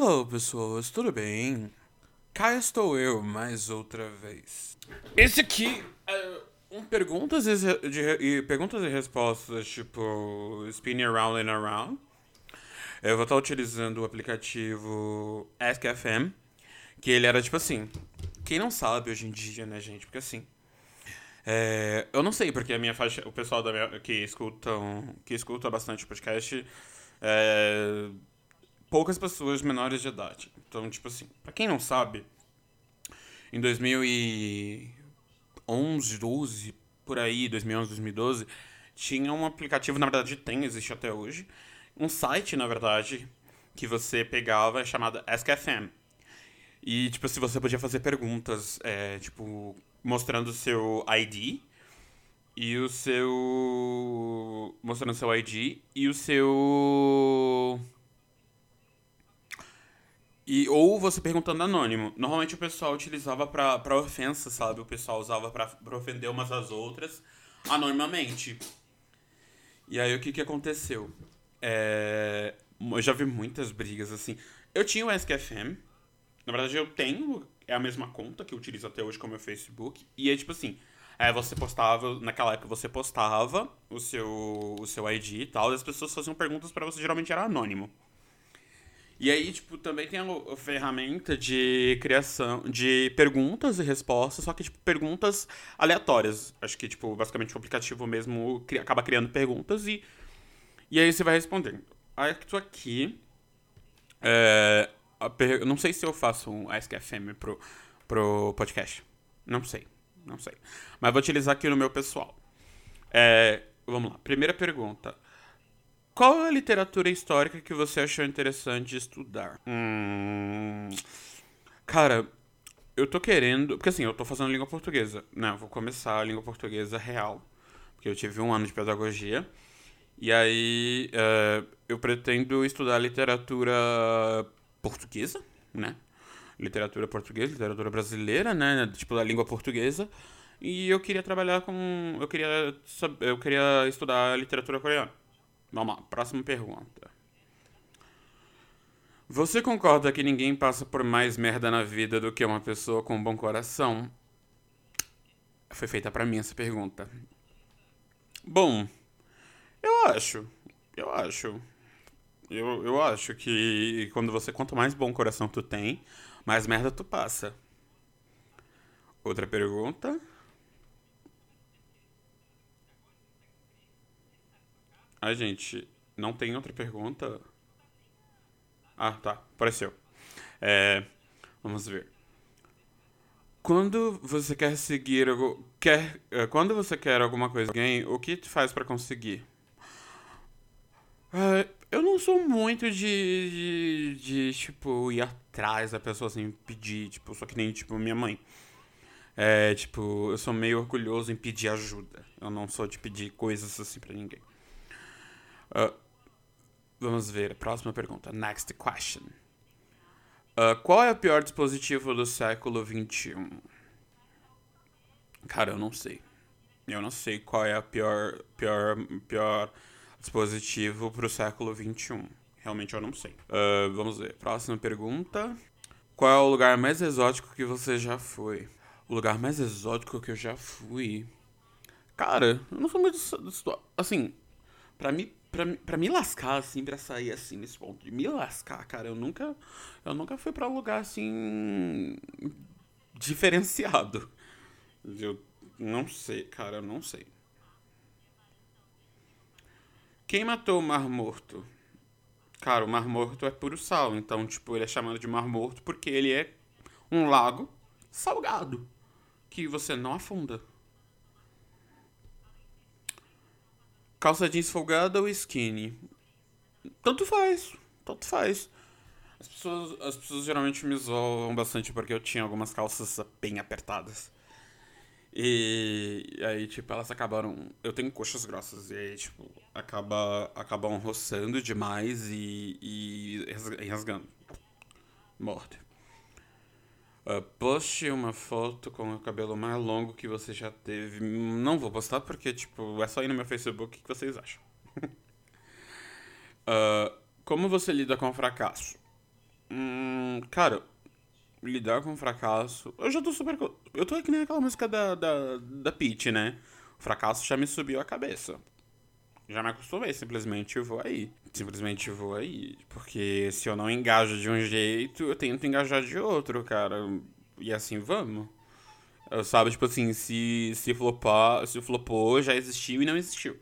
Hello, pessoas, tudo bem? Cá estou eu mais outra vez. Esse aqui é um perguntas e, de, perguntas e respostas, tipo spinning around and around. Eu vou estar utilizando o aplicativo AskFM, que ele era tipo assim. Quem não sabe hoje em dia, né, gente? Porque assim. É, eu não sei porque a minha faixa, o pessoal minha, que escutam, que escuta bastante podcast, é, poucas pessoas menores de idade. Então, tipo assim, pra quem não sabe, em 2011, 12, por aí, 2011, 2012, tinha um aplicativo, na verdade tem, existe até hoje, um site, na verdade, que você pegava chamado AskFM. E, tipo, se você podia fazer perguntas, é, tipo, mostrando o seu ID e o seu. mostrando o seu ID e o seu. E, ou você perguntando anônimo. Normalmente o pessoal utilizava pra, pra ofensa, sabe? O pessoal usava pra, pra ofender umas às outras anonimamente. E aí o que que aconteceu? É, eu já vi muitas brigas assim. Eu tinha o SKFM. Na verdade, eu tenho. É a mesma conta que eu utilizo até hoje como meu Facebook. E é tipo assim. É, você postava, naquela época você postava o seu, o seu ID e tal, e as pessoas faziam perguntas para você, geralmente era anônimo. E aí, tipo, também tem a, ferramenta de criação de perguntas e respostas, só que, tipo, perguntas aleatórias. Acho que, tipo, basicamente o aplicativo mesmo cria, acaba criando perguntas e e aí você vai respondendo. Aí tô aqui. É, per... Não sei se eu faço um AskFM pro, pro podcast. Não sei. Não sei. Mas vou utilizar aqui no meu pessoal. É, vamos lá. Primeira pergunta. Qual é a literatura histórica que você achou interessante estudar? Hum, cara, eu tô querendo. Porque assim, eu tô fazendo língua portuguesa. Né? Eu vou começar a língua portuguesa real. Porque eu tive um ano de pedagogia. E aí uh, eu pretendo estudar literatura portuguesa, né? Literatura portuguesa, literatura brasileira, né? Tipo, da língua portuguesa. E eu queria trabalhar com. Eu queria, eu queria estudar literatura coreana. Vamos lá, próxima pergunta. Você concorda que ninguém passa por mais merda na vida do que uma pessoa com um bom coração? Foi feita para mim essa pergunta. Bom, eu acho. Eu acho. Eu, eu acho que quando você quanto mais bom coração tu tem, mais merda tu passa. Outra pergunta. Ai, gente, não tem outra pergunta? Ah, tá. Apareceu. É, vamos ver. Quando você quer seguir quer eh, quando você quer alguma coisa alguém, o que tu faz para conseguir? Uh, eu não sou muito de, de, de, tipo, ir atrás da pessoa assim, pedir, tipo, só que nem, tipo, minha mãe. É, tipo, eu sou meio orgulhoso em pedir ajuda. Eu não sou de pedir coisas assim pra ninguém. Uh, vamos ver, próxima pergunta. Next question. Uh, qual é o pior dispositivo do século XXI? Cara, eu não sei. Eu não sei qual é a pior, pior, pior dispositivo para o século XXI. Realmente eu não sei. Uh, vamos ver. Próxima pergunta. Qual é o lugar mais exótico que você já foi? O lugar mais exótico que eu já fui. Cara, eu não sou muito. Assim, pra me, pra, pra me lascar, assim, pra sair assim nesse ponto de me lascar, cara, eu nunca. Eu nunca fui pra um lugar assim. diferenciado. Eu não sei, cara, eu não sei. Quem matou o Mar Morto? Cara, o Mar Morto é puro sal, então, tipo, ele é chamado de Mar Morto porque ele é um lago salgado que você não afunda. Calça jeans folgada ou skinny? Tanto faz, tanto faz. As pessoas, as pessoas geralmente me zoam bastante porque eu tinha algumas calças bem apertadas. E aí, tipo, elas acabaram. Eu tenho coxas grossas, e aí, tipo, acaba, acabam roçando demais e, e rasgando. Morte. Uh, poste uma foto com o cabelo mais longo que você já teve. Não vou postar porque, tipo, é só ir no meu Facebook que vocês acham. uh, como você lida com fracasso? Hum, cara, lidar com fracasso. Eu já tô super. Eu tô aqui nem aquela música da, da, da Peach, né? O fracasso já me subiu a cabeça. Já me acostumei, simplesmente vou aí. Simplesmente vou aí. Porque se eu não engajo de um jeito, eu tento engajar de outro, cara. E assim vamos. Eu, sabe, tipo assim, se, se, flopar, se flopou, já existiu e não existiu.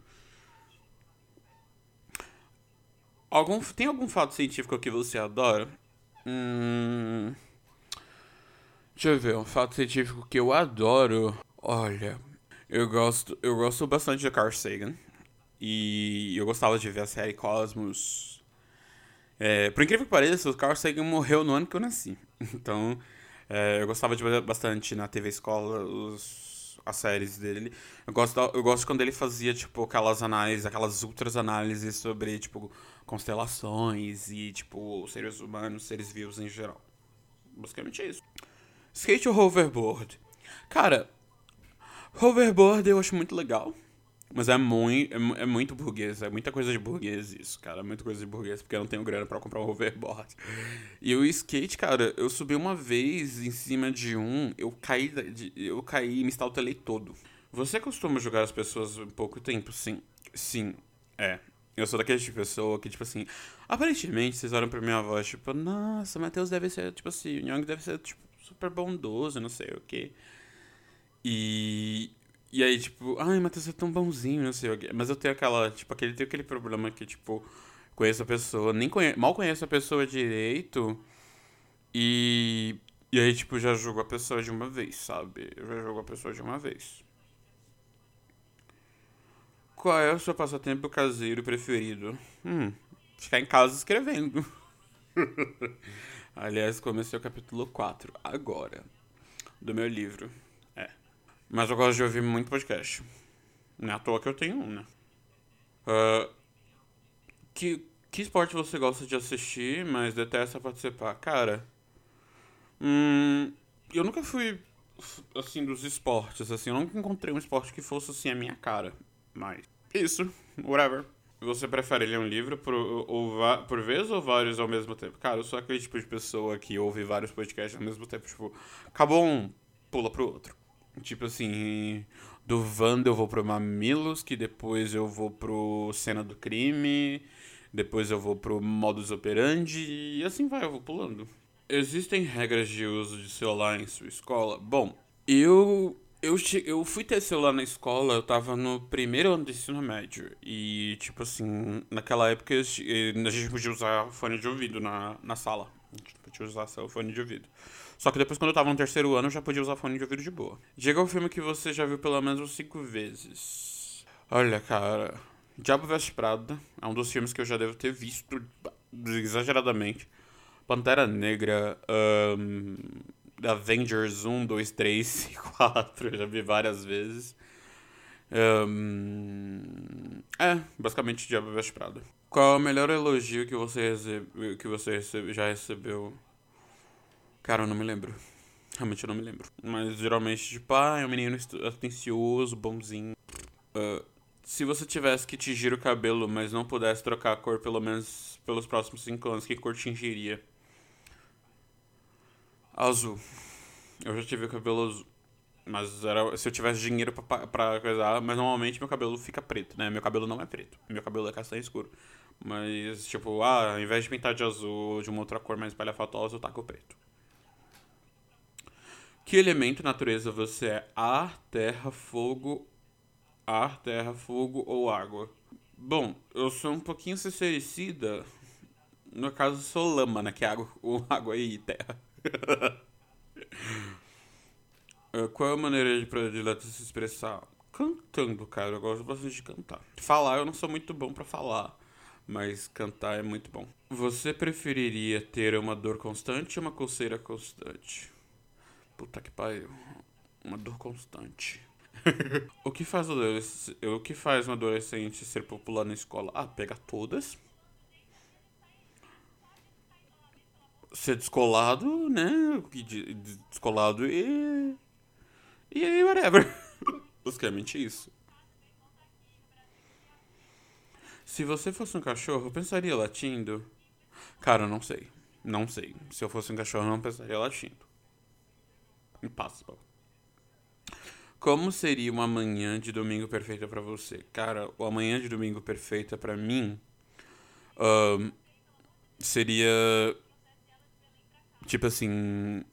Algum, tem algum fato científico que você adora? Hum. Deixa eu ver, um fato científico que eu adoro. Olha, eu gosto, eu gosto bastante de Carl Sagan. E eu gostava de ver a série Cosmos. É, por incrível que pareça, o Carl Sagan morreu no ano que eu nasci. Então, é, eu gostava de ver bastante na TV Escola os, as séries dele. Eu gosto, eu gosto quando ele fazia, tipo, aquelas análises, aquelas ultras análises sobre, tipo, constelações e, tipo, seres humanos, seres vivos em geral. Basicamente é isso. Skate ou hoverboard? Cara, hoverboard eu acho muito legal. Mas é muito, é, é, muito burguês, é muita coisa de burguês isso, cara. Muita coisa de burguês, porque eu não tenho grana para comprar um hoverboard. E o skate, cara, eu subi uma vez em cima de um, eu caí, eu caí e me estautelei todo. Você costuma jogar as pessoas um pouco tempo? Sim. Sim, é. Eu sou daquele tipo de pessoa que, tipo assim, aparentemente vocês olham pra minha voz, tipo, nossa, Matheus deve ser, tipo assim, o Young deve ser, tipo, super bondoso, não sei o quê. E. E aí, tipo, ai, Matheus é tão bonzinho, não sei o quê. Mas eu tenho aquela, tipo, aquele, tenho aquele problema que, tipo, conheço a pessoa, nem conhe... mal conheço a pessoa direito. E. E aí, tipo, já julgo a pessoa de uma vez, sabe? Eu já julgo a pessoa de uma vez. Qual é o seu passatempo caseiro preferido? Hum, ficar em casa escrevendo. Aliás, comecei o capítulo 4 agora do meu livro. É. Mas eu gosto de ouvir muito podcast. Não é à toa que eu tenho um, né? Uh, que, que esporte você gosta de assistir, mas detesta participar? Cara, hum, eu nunca fui, assim, dos esportes, assim. Eu nunca encontrei um esporte que fosse, assim, a minha cara. Mas, isso, whatever. Você prefere ler um livro por, ou, por vez ou vários ao mesmo tempo? Cara, eu sou aquele tipo de pessoa que ouve vários podcasts ao mesmo tempo. Tipo, acabou um, pula pro outro. Tipo assim, do Wanda eu vou pro Mamilos, que depois eu vou pro Cena do Crime, depois eu vou pro Modus Operandi, e assim vai, eu vou pulando. Existem regras de uso de celular em sua escola? Bom, eu eu, eu fui ter celular na escola, eu tava no primeiro ano do ensino médio. E, tipo assim, naquela época a gente podia usar fone de ouvido na, na sala. Usar fone de ouvido. Só que depois, quando eu tava no terceiro ano, eu já podia usar fone de ouvido de boa. Diga o filme que você já viu pelo menos cinco vezes. Olha, cara. Diabo Veste Prada é um dos filmes que eu já devo ter visto exageradamente. Pantera Negra, um, Avengers 1, 2, 3 e 4, eu já vi várias vezes. Um, é, basicamente Diabo Veste Prada. Qual é o melhor elogio que você, recebe, que você recebe, já recebeu? Cara, eu não me lembro. Realmente eu não me lembro. Mas geralmente, tipo, ah, é um menino atencioso, bonzinho. Uh, se você tivesse que tingir o cabelo, mas não pudesse trocar a cor pelo menos pelos próximos 5 anos, que cor tingiria? Azul. Eu já tive cabelo azul. Mas era, se eu tivesse dinheiro pra, coisar, mas normalmente meu cabelo fica preto, né? Meu cabelo não é preto. Meu cabelo é castanho escuro. Mas, tipo, ah, ao invés de pintar de azul ou de uma outra cor mais palhafatosa, eu taco preto. Que elemento natureza você é? Ar, terra, fogo. Ar, terra, fogo ou água? Bom, eu sou um pouquinho sincericida. No caso, sou lama, né? Que é água, água e terra. uh, qual é a maneira de predileta se expressar? Cantando, cara. Eu gosto bastante de cantar. Falar, eu não sou muito bom para falar. Mas cantar é muito bom. Você preferiria ter uma dor constante ou uma coceira constante? Puta que pariu. Uma dor constante. o, que faz o que faz um adolescente ser popular na escola? Ah, pega todas ser descolado, né? Descolado e. E aí, whatever. Basicamente isso. Se você fosse um cachorro, pensaria latindo? Cara, não sei. Não sei. Se eu fosse um cachorro, não pensaria latindo. Impossible. Como seria uma manhã de domingo perfeita para você? Cara, o amanhã de domingo perfeita para mim um, seria tipo assim,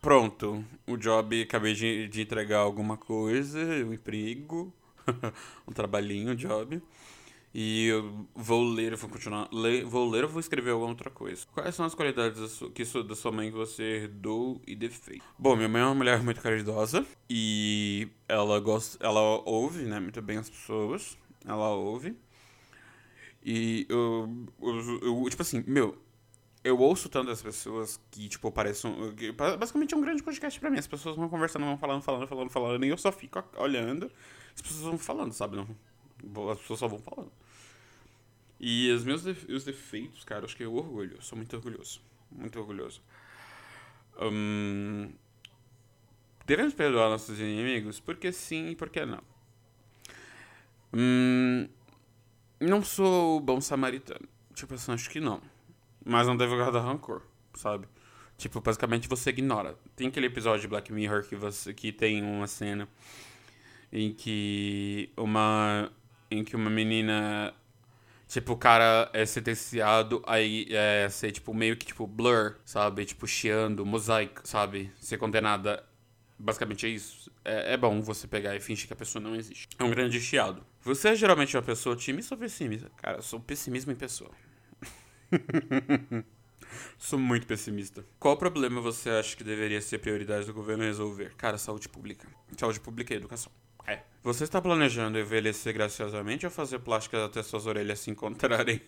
pronto, o job acabei de, de entregar alguma coisa, um emprego, um trabalhinho, um job. E eu vou ler, vou continuar. Vou ler ou vou escrever alguma outra coisa. Quais são as qualidades da sua, que sua, da sua mãe que você herdou e defeito? Bom, minha mãe é uma mulher muito caridosa. E ela gosta. Ela ouve, né, muito bem as pessoas. Ela ouve. E eu, eu, eu tipo assim, meu, eu ouço tanto as pessoas que, tipo, parecem. Basicamente é um grande podcast pra mim. As pessoas vão conversando, vão falando, falando, falando, falando, e eu só fico olhando. As pessoas vão falando, sabe? Não, as pessoas só vão falando. E os meus os defeitos, cara, acho que é o orgulho. Eu sou muito orgulhoso. Muito orgulhoso. Um, devemos perdoar nossos inimigos? Porque sim e porque não. Hum, não sou bom samaritano. Tipo assim, acho que não. Mas não deve guardar rancor, sabe? Tipo, basicamente você ignora. Tem aquele episódio de Black Mirror que, você, que tem uma cena em que uma em que uma menina Tipo, o cara é sentenciado aí é, ser, tipo, meio que, tipo, blur, sabe? Tipo, chiando, mosaico, sabe? Ser condenada. Basicamente é isso. É, é, bom você pegar e fingir que a pessoa não existe. É um grande chiado. Você é geralmente uma pessoa otimista ou pessimista? Cara, eu sou pessimismo em pessoa. sou muito pessimista. Qual problema você acha que deveria ser prioridade do governo resolver? Cara, saúde pública. Saúde pública e educação. É. Você está planejando envelhecer graciosamente ou fazer plásticas até suas orelhas se encontrarem?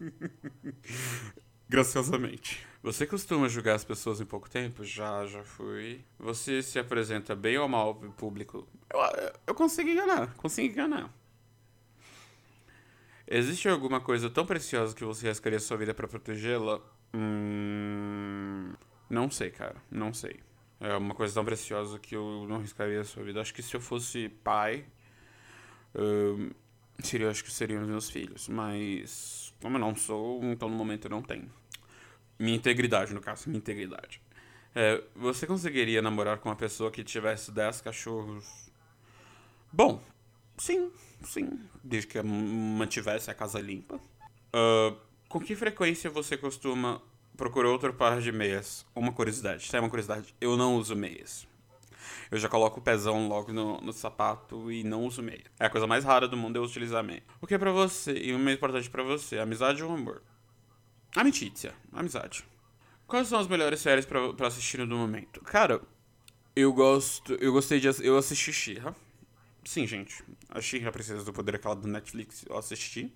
graciosamente. Você costuma julgar as pessoas em pouco tempo? Já, já fui. Você se apresenta bem ou mal pro público? Eu, eu consigo enganar, consigo enganar. Existe alguma coisa tão preciosa que você arriscaria sua vida para protegê-la? Hum, não sei, cara, não sei. É uma coisa tão preciosa que eu não arriscaria a sua vida. Acho que se eu fosse pai, seria, acho que seriam os meus filhos. Mas, como eu não sou, então no momento eu não tenho. Minha integridade, no caso, minha integridade. É, você conseguiria namorar com uma pessoa que tivesse 10 cachorros? Bom, sim, sim. Desde que mantivesse a casa limpa. Uh, com que frequência você costuma procurou outro par de meias. Uma curiosidade, tem uma curiosidade. Eu não uso meias. Eu já coloco o pezão logo no, no sapato e não uso meia. É a coisa mais rara do mundo eu utilizar meia. O que é pra você, e o mais importante para você, amizade ou amor? Amicícia, amizade. Quais são as melhores séries pra assistir no momento? Cara, eu gosto. Eu gostei de. Eu assisti She-Ra. Sim, gente. A She-Ra Princesa do Poder, aquela do Netflix, eu assisti.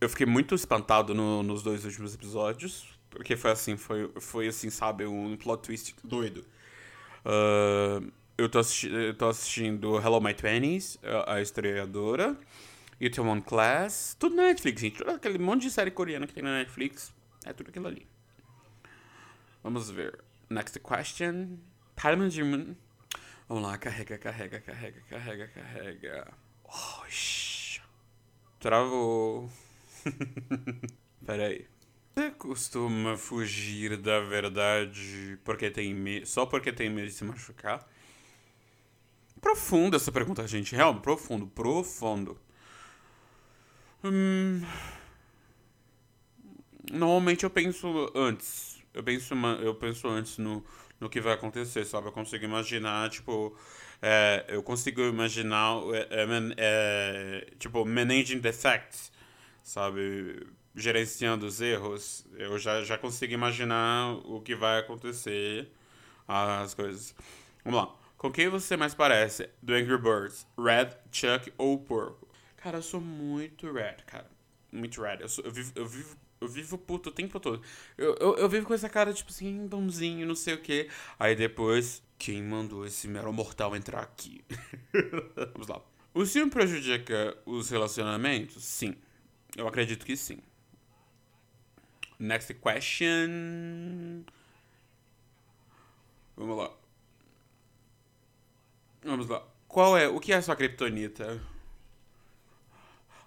Eu fiquei muito espantado no, nos dois últimos episódios. Porque foi assim, foi, foi assim, sabe, um plot twist doido. Uh, eu, tô assisti eu tô assistindo Hello My Twenties, a, a estreadora. One Class. Tudo na Netflix, gente. Todo aquele monte de série coreana que tem na Netflix. É tudo aquilo ali. Vamos ver. Next question. Parliament Vamos lá, carrega, carrega, carrega, carrega, carrega. Oh, Travou. Peraí. Você costuma fugir da verdade porque tem medo, só porque tem medo de se machucar? Profunda essa pergunta, gente. Realmente, profundo, profundo. Hum... Normalmente eu penso antes. Eu penso, eu penso antes no, no que vai acontecer, sabe? Eu consigo imaginar, tipo. É, eu consigo imaginar, é, é, é, tipo, managing the facts sabe? Gerenciando os erros, eu já, já consigo imaginar o que vai acontecer, as coisas. Vamos lá. Com quem você mais parece? Do Angry Birds? Red, Chuck ou Porco? Cara, eu sou muito Red, cara. Muito Red. Eu, sou, eu, vivo, eu, vivo, eu vivo puto o tempo todo. Eu, eu, eu vivo com essa cara, tipo assim, bonzinho, não sei o quê. Aí depois, quem mandou esse mero mortal entrar aqui? Vamos lá. O ciúme prejudica os relacionamentos? Sim. Eu acredito que sim. Next question. Vamos lá. Vamos lá. Qual é. O que é a sua criptonita?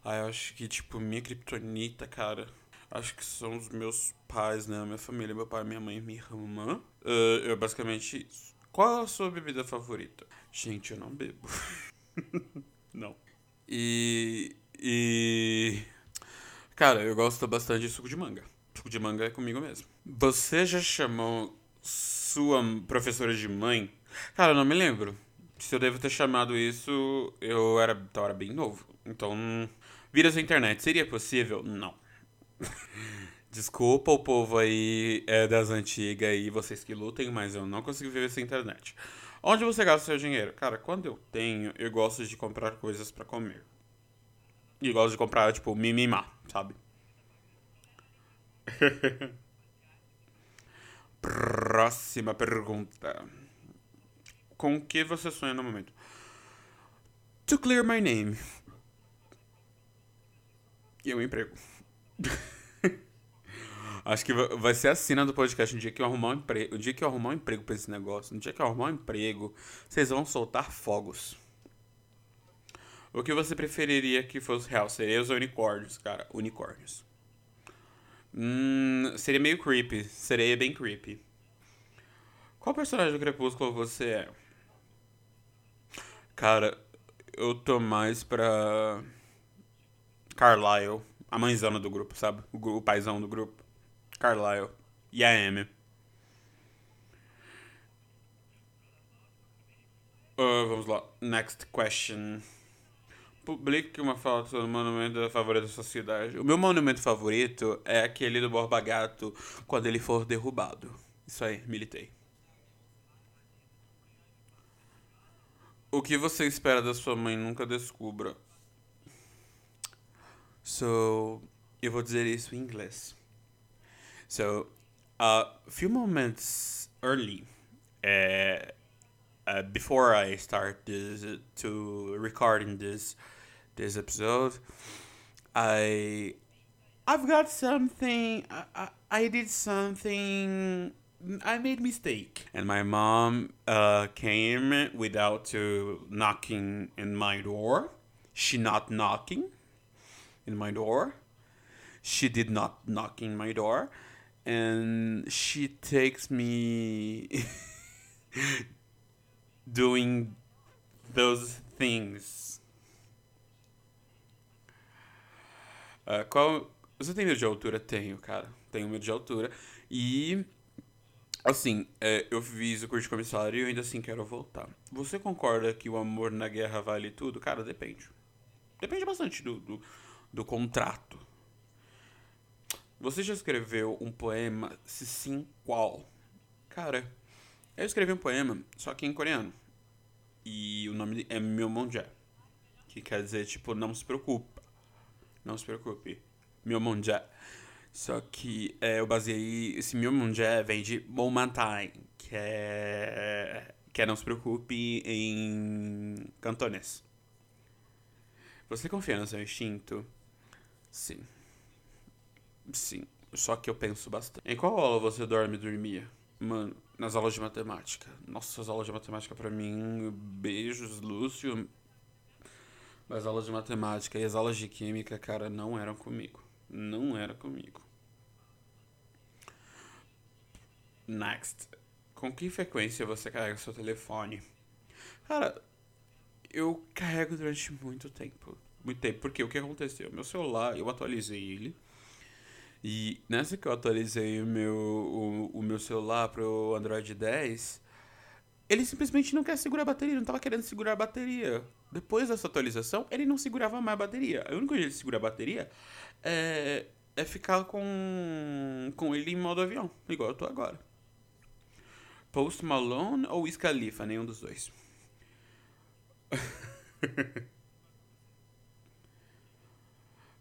Ah, eu acho que, tipo, minha criptonita, cara. Acho que são os meus pais, né? Minha família, meu pai, minha mãe minha irmã. Uh, eu basicamente isso. Qual a sua bebida favorita? Gente, eu não bebo. não. E. E. Cara, eu gosto bastante de suco de manga. Suco de manga é comigo mesmo. Você já chamou sua professora de mãe? Cara, eu não me lembro. Se eu devo ter chamado isso, eu era, eu era bem novo. Então, viras da internet, seria possível? Não. Desculpa o povo aí é, das antigas e vocês que lutem, mas eu não consigo viver sem internet. Onde você gasta seu dinheiro? Cara, quando eu tenho, eu gosto de comprar coisas para comer. E gosto de comprar, tipo, mimimá, sabe? Próxima pergunta. Com que você sonha no momento? To clear my name. E um emprego. Acho que vai ser a cena do podcast no dia que eu arrumar um emprego. No dia que eu arrumar um emprego pra esse negócio. No dia que eu arrumar um emprego, vocês vão soltar fogos. O que você preferiria que fosse real? Sereias ou unicórnios, cara? Unicórnios. Hum, seria meio creepy. Sereia bem creepy. Qual personagem do Crepúsculo você é? Cara, eu tô mais pra. Carlyle. A mãezona do grupo, sabe? O, o paizão do grupo. Carlyle. E a Amy. Uh, vamos lá. Next question. Publique uma foto do monumento favorito da sua cidade. O meu monumento favorito é aquele do Borba Gato quando ele for derrubado. Isso aí, militei. O que você espera da sua mãe nunca descubra? So, eu vou dizer isso em inglês. So, a few moments early, uh, uh, before I start this to recording this this episode, I I've got something. I, I, I did something. I made mistake, and my mom uh, came without to knocking in my door. She not knocking in my door. She did not knock in my door, and she takes me doing those things. Uh, qual. Você tem medo de altura? Tenho, cara. Tenho medo de altura. E. Assim, é, eu fiz o curso de comissário e ainda assim quero voltar. Você concorda que o amor na guerra vale tudo? Cara, depende. Depende bastante do, do, do contrato. Você já escreveu um poema? Se sim, qual? Cara, eu escrevi um poema, só que em coreano. E o nome é Myomonja. Que quer dizer, tipo, não se preocupe. Não se preocupe. Myomonja. Só que é, eu baseei. Esse Myomonja vem de Momantai, que é. Que é não se preocupe em cantonês. Você confia no seu instinto? Sim. Sim. Só que eu penso bastante. Em qual aula você dorme e dormia? Mano, nas aulas de matemática. Nossa, as aulas de matemática para mim, beijos, Lúcio. As aulas de matemática e as aulas de química, cara, não eram comigo. Não era comigo. Next. Com que frequência você carrega seu telefone? Cara, eu carrego durante muito tempo. Muito tempo. Porque o que aconteceu? Meu celular, eu atualizei ele. E nessa que eu atualizei o meu, o, o meu celular pro Android 10, ele simplesmente não quer segurar a bateria, não tava querendo segurar a bateria. Depois dessa atualização, ele não segurava mais a bateria. O único jeito de segurar a bateria é, é ficar com, com ele em modo avião, igual eu tô agora. Post Malone ou Wiz Khalifa, nenhum dos dois.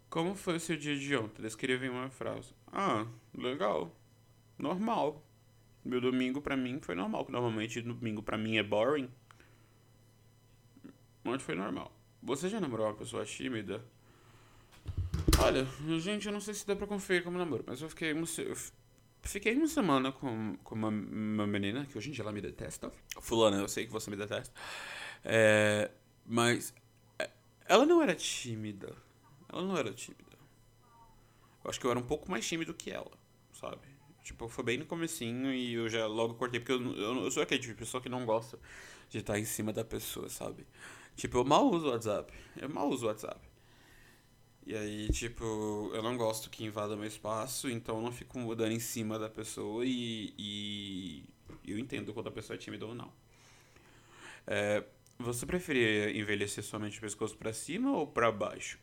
Como foi o seu dia de ontem? Descreva em uma frase. Ah, legal. Normal. Meu domingo pra mim foi normal. Normalmente domingo pra mim é boring. Ontem foi normal. Você já namorou uma pessoa tímida? Olha, gente, eu não sei se dá pra conferir como namoro, mas eu fiquei, eu fiquei uma semana com, com uma, uma menina, que hoje em dia ela me detesta. Fulana, eu sei que você me detesta. É, mas é, ela não era tímida ela não era tímida. Eu acho que eu era um pouco mais tímido que ela, sabe? Tipo, foi bem no comecinho e eu já logo cortei, porque eu, eu, eu sou aquele tipo de pessoa que não gosta de estar em cima da pessoa, sabe? Tipo, eu mal uso o WhatsApp. Eu mal uso o WhatsApp. E aí, tipo, eu não gosto que invada meu espaço, então eu não fico mudando em cima da pessoa e, e eu entendo quando a pessoa é tímida ou não. É, você preferia envelhecer somente o pescoço para cima ou para baixo?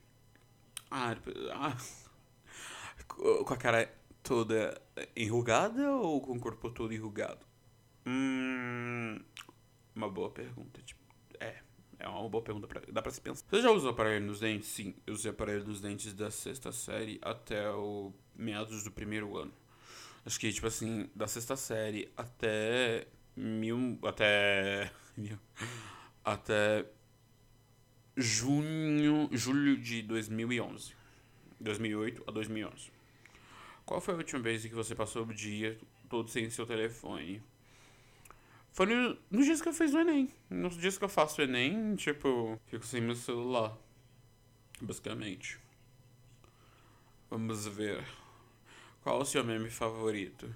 Ah, ah, com a cara toda enrugada ou com o corpo todo enrugado? Hum, uma boa pergunta. Tipo, é, é uma boa pergunta. Pra, dá pra se pensar. Você já usou aparelho nos dentes? Sim, eu usei aparelho nos dentes da sexta série até o meados do primeiro ano. Acho que, tipo assim, da sexta série até mil. Até. Mil, até junho. Julho de 2011. 2008 a 2011. Qual foi a última vez que você passou o dia todo sem seu telefone? Foi no, nos dias que eu fiz o Enem. Nos dias que eu faço o Enem, tipo, fico sem meu celular. Basicamente. Vamos ver. Qual o seu meme favorito?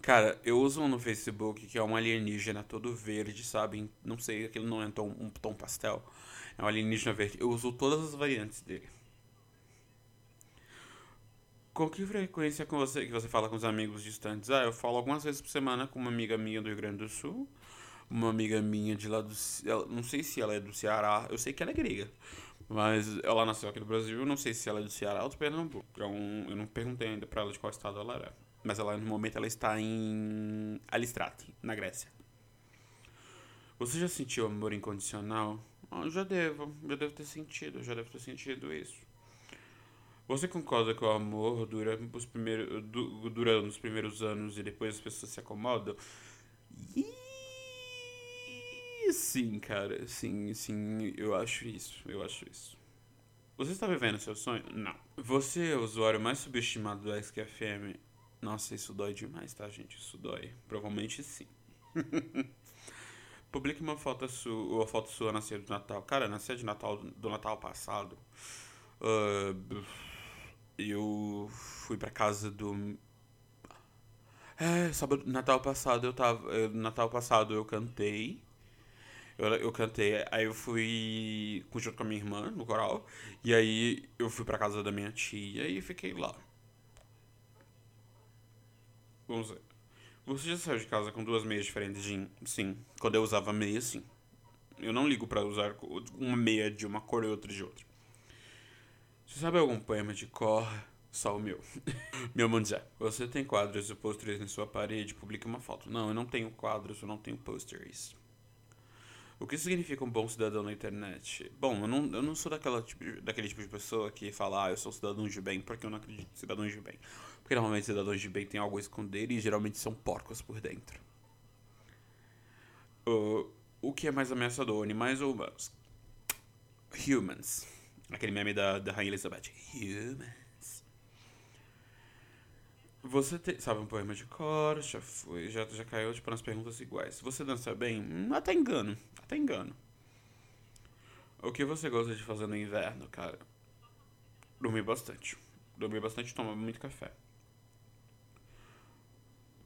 Cara, eu uso um no Facebook que é um alienígena todo verde, sabe? Não sei, aquele não é tom, um tom pastel. É um alienígena verde. Eu uso todas as variantes dele. Com que frequência com você que você fala com os amigos distantes? Ah, eu falo algumas vezes por semana com uma amiga minha do Rio Grande do Sul, uma amiga minha de lá do, não sei se ela é do Ceará, eu sei que ela é grega, mas ela nasceu aqui no Brasil, não sei se ela é do Ceará ou do Pernambuco. Então, eu não perguntei ainda pra ela de qual estado ela era. Mas ela no momento ela está em Alistrate, na Grécia. Você já sentiu amor incondicional? Oh, já devo, já devo ter sentido, já devo ter sentido isso. Você concorda que o amor dura, os primeiros, dura nos primeiros anos e depois as pessoas se acomodam? E sim, cara, sim, sim, eu acho isso, eu acho isso. Você está vivendo seu sonho? Não. Você é o usuário mais subestimado do XQFM? Nossa, isso dói demais, tá, gente? Isso dói. Provavelmente sim. Publique uma foto sua, uma foto sua na ceia do Natal. Cara, na ceia de Natal do Natal passado. Uh, eu fui pra casa do. É, sábado, Natal passado eu tava. Natal passado eu cantei. Eu, eu cantei, aí eu fui junto com a minha irmã no coral. E aí eu fui pra casa da minha tia e fiquei lá. Vamos ver. Você já saiu de casa com duas meias diferentes de Sim. Quando eu usava meia, sim. Eu não ligo para usar uma meia de uma cor e outra de outra. Você sabe algum poema de cor? Só o meu. meu mundial. Você tem quadros e pôsteres em sua parede? Publique uma foto. Não, eu não tenho quadros, eu não tenho posters. O que significa um bom cidadão na internet? Bom, eu não, eu não sou daquela tipo, daquele tipo de pessoa que fala, ah, eu sou cidadão de bem, porque eu não acredito em cidadãos de bem. Porque normalmente cidadãos de bem têm algo a esconder e geralmente são porcos por dentro. Uh, o que é mais ameaçador, animais ou humanos? Humans. Aquele meme da, da Rainha Elizabeth. Humans. Você te, sabe um poema de cor, já foi, já, já caiu tipo, nas perguntas iguais. Você dança bem? Hum, até engano, até engano. O que você gosta de fazer no inverno, cara? Dormir bastante. Dormir bastante e tomar muito café.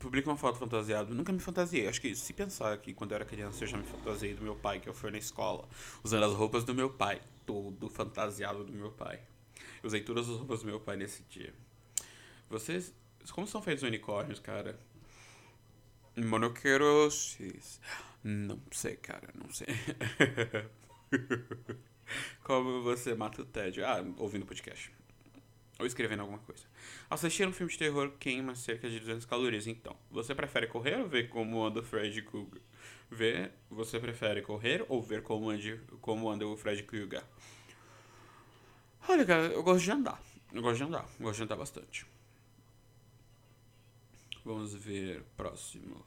Publica uma foto fantasiada. Nunca me fantasiei. Acho que se pensar que quando eu era criança eu já me fantasiei do meu pai, que eu fui na escola, usando as roupas do meu pai todo fantasiado do meu pai. Eu usei todas as roupas do meu pai nesse dia. Vocês. Como são feitos unicórnios, cara? Monoquerosis. Não sei, cara, não sei. Como você mata o tédio? Ah, ouvindo podcast. Ou escrevendo alguma coisa. Assistir um filme de terror queima cerca de 200 calorias. Então, você prefere correr ou ver como anda o Fred Krueger? Ver, você prefere correr ou ver como, ande, como anda o Fred Krueger? Olha, cara, eu gosto de andar. Eu gosto de andar. Eu gosto de andar bastante. Vamos ver. Próximo.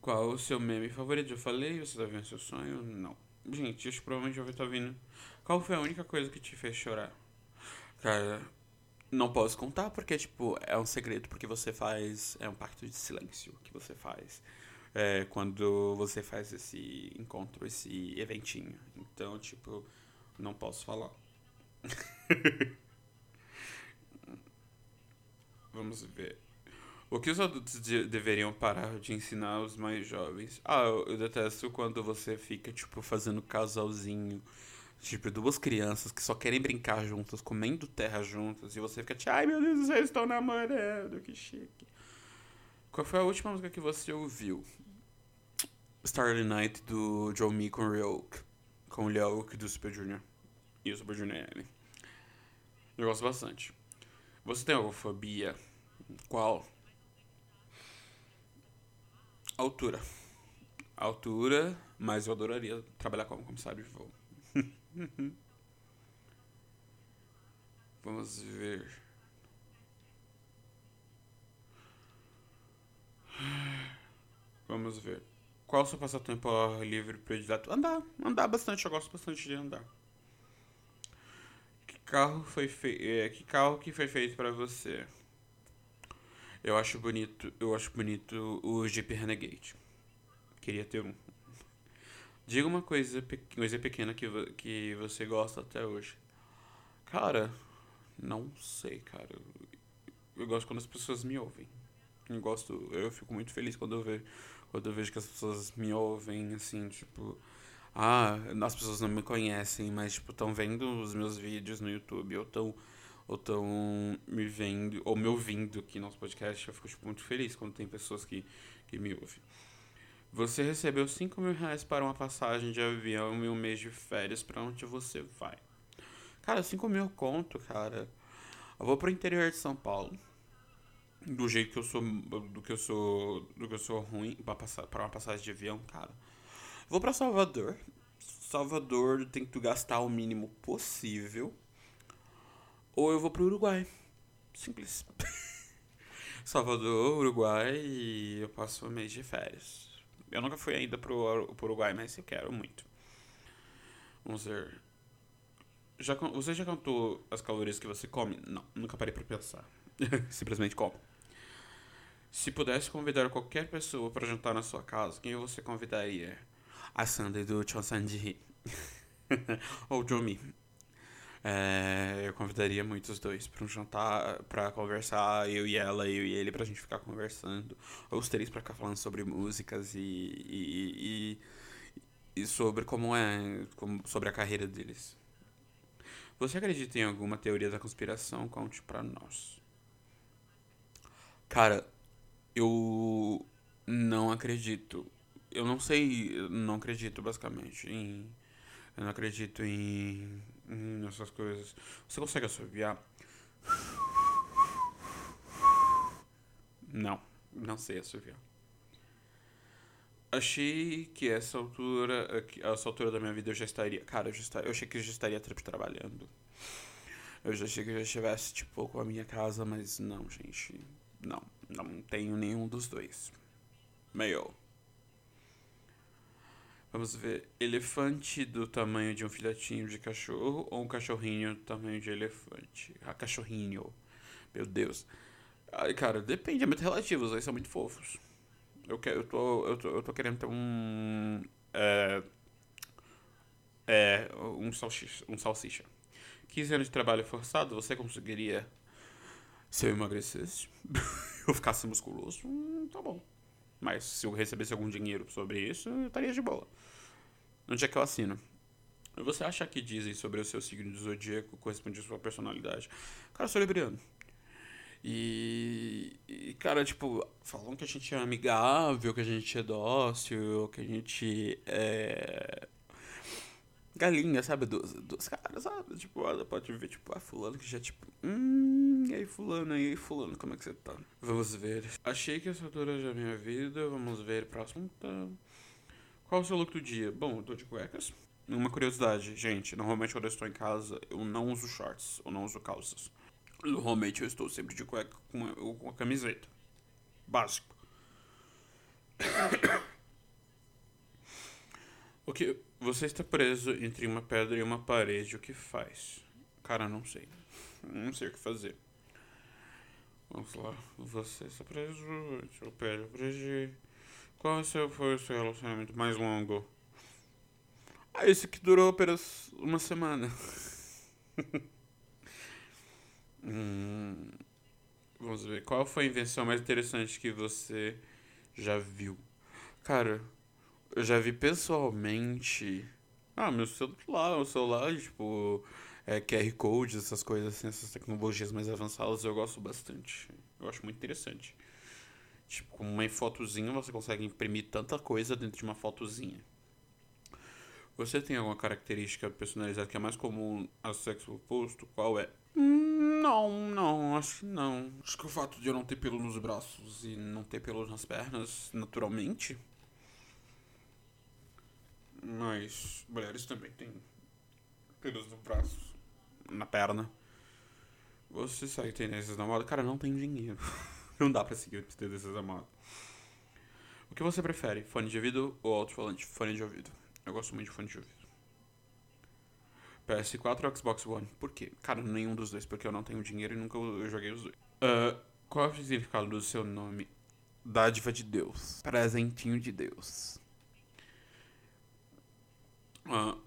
Qual o seu meme favorito? Já falei? Você tá vendo seu sonho? Não. Gente, que provavelmente já estar vindo. Qual foi a única coisa que te fez chorar? Cara, não posso contar porque, tipo, é um segredo porque você faz. É um pacto de silêncio que você faz é, quando você faz esse encontro, esse eventinho. Então, tipo, não posso falar. Vamos ver. O que os adultos de- deveriam parar de ensinar os mais jovens? Ah, eu, eu detesto quando você fica, tipo, fazendo casalzinho. Tipo, duas crianças que só querem brincar juntas, comendo terra juntas, e você fica, tipo, ai meu Deus, vocês estão namorando, que chique. Qual foi a última música que você ouviu? Starry Night do Joe Me com Ryoke. Com o Ryoke do Super Junior. E o Super Junior ele. Eu gosto bastante. Você tem homofobia? Qual? Altura. Altura, mas eu adoraria trabalhar como comissário de voo. Vamos ver. Vamos ver. Qual o seu passatempo livre predileto? Andar. Andar bastante. Eu gosto bastante de andar. Que carro foi feito? que carro que foi feito pra você? Eu acho bonito. Eu acho bonito o Jeep Renegade. Queria ter um. Diga uma coisa, coisa pequena que, que você gosta até hoje. Cara, não sei, cara. Eu gosto quando as pessoas me ouvem. Eu gosto, eu fico muito feliz quando eu vejo, quando eu vejo que as pessoas me ouvem, assim, tipo, ah, as pessoas não me conhecem, mas tipo, estão vendo os meus vídeos no YouTube, ou estão ou tão me vendo, ou me ouvindo aqui no nosso podcast, eu fico tipo, muito feliz quando tem pessoas que, que me ouvem. Você recebeu 5 mil reais para uma passagem de avião e um mês de férias, pra onde você vai? Cara, 5 mil conto, cara. Eu vou pro interior de São Paulo. Do jeito que eu sou. Do que eu sou. Do que eu sou ruim pra, passar, pra uma passagem de avião, cara. Vou pra Salvador. Salvador tem que gastar o mínimo possível. Ou eu vou pro Uruguai. Simples. Salvador, Uruguai e eu passo um mês de férias. Eu nunca fui ainda pro, pro Uruguai, mas eu quero muito. Vamos ver. Já, você já contou as calorias que você come? Não, nunca parei pra pensar. Simplesmente como. Se pudesse convidar qualquer pessoa para jantar na sua casa, quem você convidaria? A Sandy do Chon Sanji. Ou Jomi. É, eu convidaria muitos dois para um jantar, para conversar, eu e ela, eu e ele, pra gente ficar conversando. Ou os três pra ficar falando sobre músicas e, e, e, e sobre como é, como, sobre a carreira deles. Você acredita em alguma teoria da conspiração? Conte pra nós. Cara, eu não acredito. Eu não sei, não acredito basicamente em. Eu não acredito em, em essas coisas. Você consegue assoviar? Não, não sei assoviar. Achei que essa altura, que essa altura da minha vida eu já estaria, cara, eu, já estaria, eu achei que eu já estaria tra- trabalhando. Eu já achei que eu já estivesse tipo com a minha casa, mas não, gente. Não, não tenho nenhum dos dois. Meio. Vamos ver. Elefante do tamanho de um filhotinho de cachorro ou um cachorrinho do tamanho de elefante? Ah, cachorrinho. Meu Deus. Ai, cara, depende, é muito relativo, os dois são muito fofos. Eu, quero, eu, tô, eu, tô, eu tô querendo ter um. É. É. Um salsicha. Um salsicha. 15 anos de trabalho forçado, você conseguiria. Se eu emagrecesse, eu ficasse musculoso, hum, tá bom. Mas se eu recebesse algum dinheiro sobre isso, eu estaria de boa. Onde é que eu assino? Você acha que dizem sobre o seu signo do zodíaco corresponde à sua personalidade? Cara, eu sou libriano. E, e, cara, tipo, falam que a gente é amigável, que a gente é dócil, que a gente é. Galinha, sabe? Dos, dos caras, sabe? Tipo, ela pode ver, tipo, a fulano que já, tipo, hum, e aí, fulano, e aí, fulano, como é que você tá? Vamos ver. Achei que essa altura já é minha vida, vamos ver, próximo. Tá. Qual o seu look do dia? Bom, eu tô de cuecas. Uma curiosidade, gente, normalmente quando eu estou em casa, eu não uso shorts, eu não uso calças. Normalmente eu estou sempre de cueca com a, com a camiseta. Básico. O que você está preso entre uma pedra e uma parede, o que faz? Cara, não sei. Não sei o que fazer. Vamos lá. Você está preso entre uma pedra e uma parede. Qual é foi o seu relacionamento mais longo? Ah, esse que durou apenas uma semana. hum, Vamos ver. Qual foi a invenção mais interessante que você já viu? Cara, eu já vi pessoalmente. Ah, meu celular, o celular, tipo, é, QR Code, essas coisas assim, essas tecnologias mais avançadas, eu gosto bastante. Eu acho muito interessante. Tipo, com uma fotozinha você consegue imprimir tanta coisa dentro de uma fotozinha. Você tem alguma característica personalizada que é mais comum ao sexo oposto? Qual é? Não, não, acho que não. Acho que o fato de eu não ter pelo nos braços e não ter pelo nas pernas, naturalmente. Mas mulheres também têm pelos no braço, na perna. Você segue tendências da moda? Cara, não tem dinheiro. não dá pra seguir tendências da moda. O que você prefere? Fone de ouvido ou alto-falante? Fone de ouvido. Eu gosto muito de fone de ouvido. PS4 ou Xbox One? Por quê? Cara, nenhum dos dois, porque eu não tenho dinheiro e nunca joguei os dois. Uh, qual é o significado do seu nome? Dádiva de Deus. Presentinho de Deus. Uh,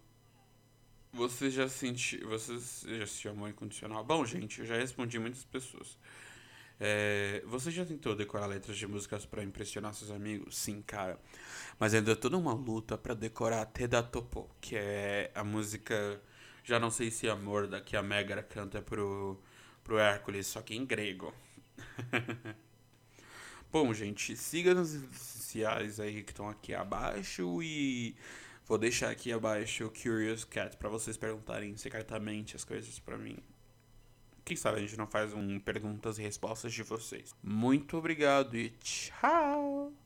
você já sentiu. Você já sentiu amor incondicional? Bom, gente, eu já respondi muitas pessoas. É, você já tentou decorar letras de músicas para impressionar seus amigos? Sim, cara. Mas ainda é toda uma luta para decorar Te da Topo, que é a música. Já não sei se é amor da que a Megara canta pro, pro Hércules, só que em grego. Bom, gente, siga nas redes sociais aí que estão aqui abaixo e vou deixar aqui abaixo o Curious Cat para vocês perguntarem secretamente as coisas para mim. Quem sabe a gente não faz um perguntas e respostas de vocês. Muito obrigado e tchau!